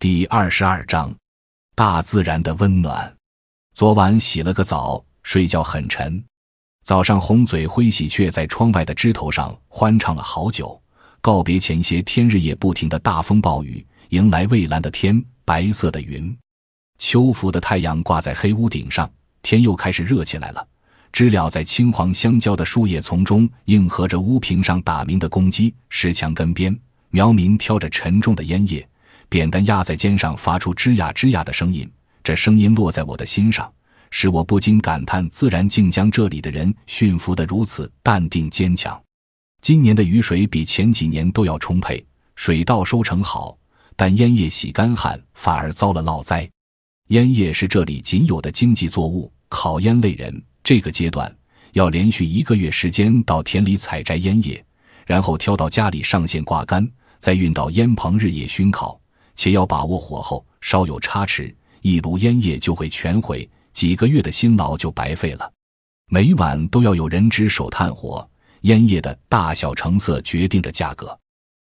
第二十二章，大自然的温暖。昨晚洗了个澡，睡觉很沉。早上，红嘴灰喜鹊在窗外的枝头上欢唱了好久，告别前些天日夜不停的大风暴雨，迎来蔚蓝的天、白色的云。秋伏的太阳挂在黑屋顶上，天又开始热起来了。知了在青黄相交的树叶丛中应和着屋屏上打鸣的公鸡，石墙根边，苗民挑着沉重的烟叶。扁担压在肩上，发出吱呀吱呀的声音。这声音落在我的心上，使我不禁感叹：自然竟将这里的人驯服得如此淡定坚强。今年的雨水比前几年都要充沛，水稻收成好，但烟叶洗干旱反而遭了涝灾。烟叶是这里仅有的经济作物，烤烟类人这个阶段要连续一个月时间到田里采摘烟叶，然后挑到家里上线挂干，再运到烟棚日夜熏烤。且要把握火候，稍有差池，一炉烟叶就会全毁，几个月的辛劳就白费了。每晚都要有人值守炭火，烟叶的大小成色决定着价格。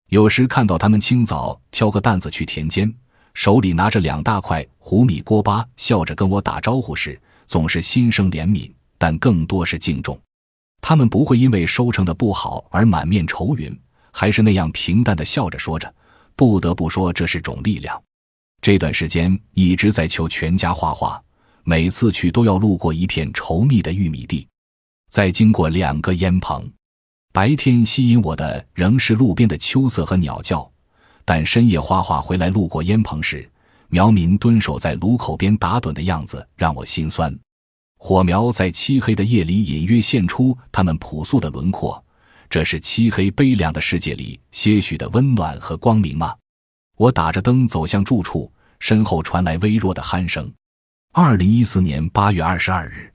有时看到他们清早挑个担子去田间，手里拿着两大块糊米锅巴，笑着跟我打招呼时，总是心生怜悯，但更多是敬重。他们不会因为收成的不好而满面愁云，还是那样平淡的笑着说着。不得不说，这是种力量。这段时间一直在求全家画画，每次去都要路过一片稠密的玉米地，再经过两个烟棚。白天吸引我的仍是路边的秋色和鸟叫，但深夜画画回来路过烟棚时，苗民蹲守在炉口边打盹的样子让我心酸。火苗在漆黑的夜里隐约现出他们朴素的轮廓。这是漆黑悲凉的世界里些许的温暖和光明吗？我打着灯走向住处，身后传来微弱的鼾声。二零一四年八月二十二日。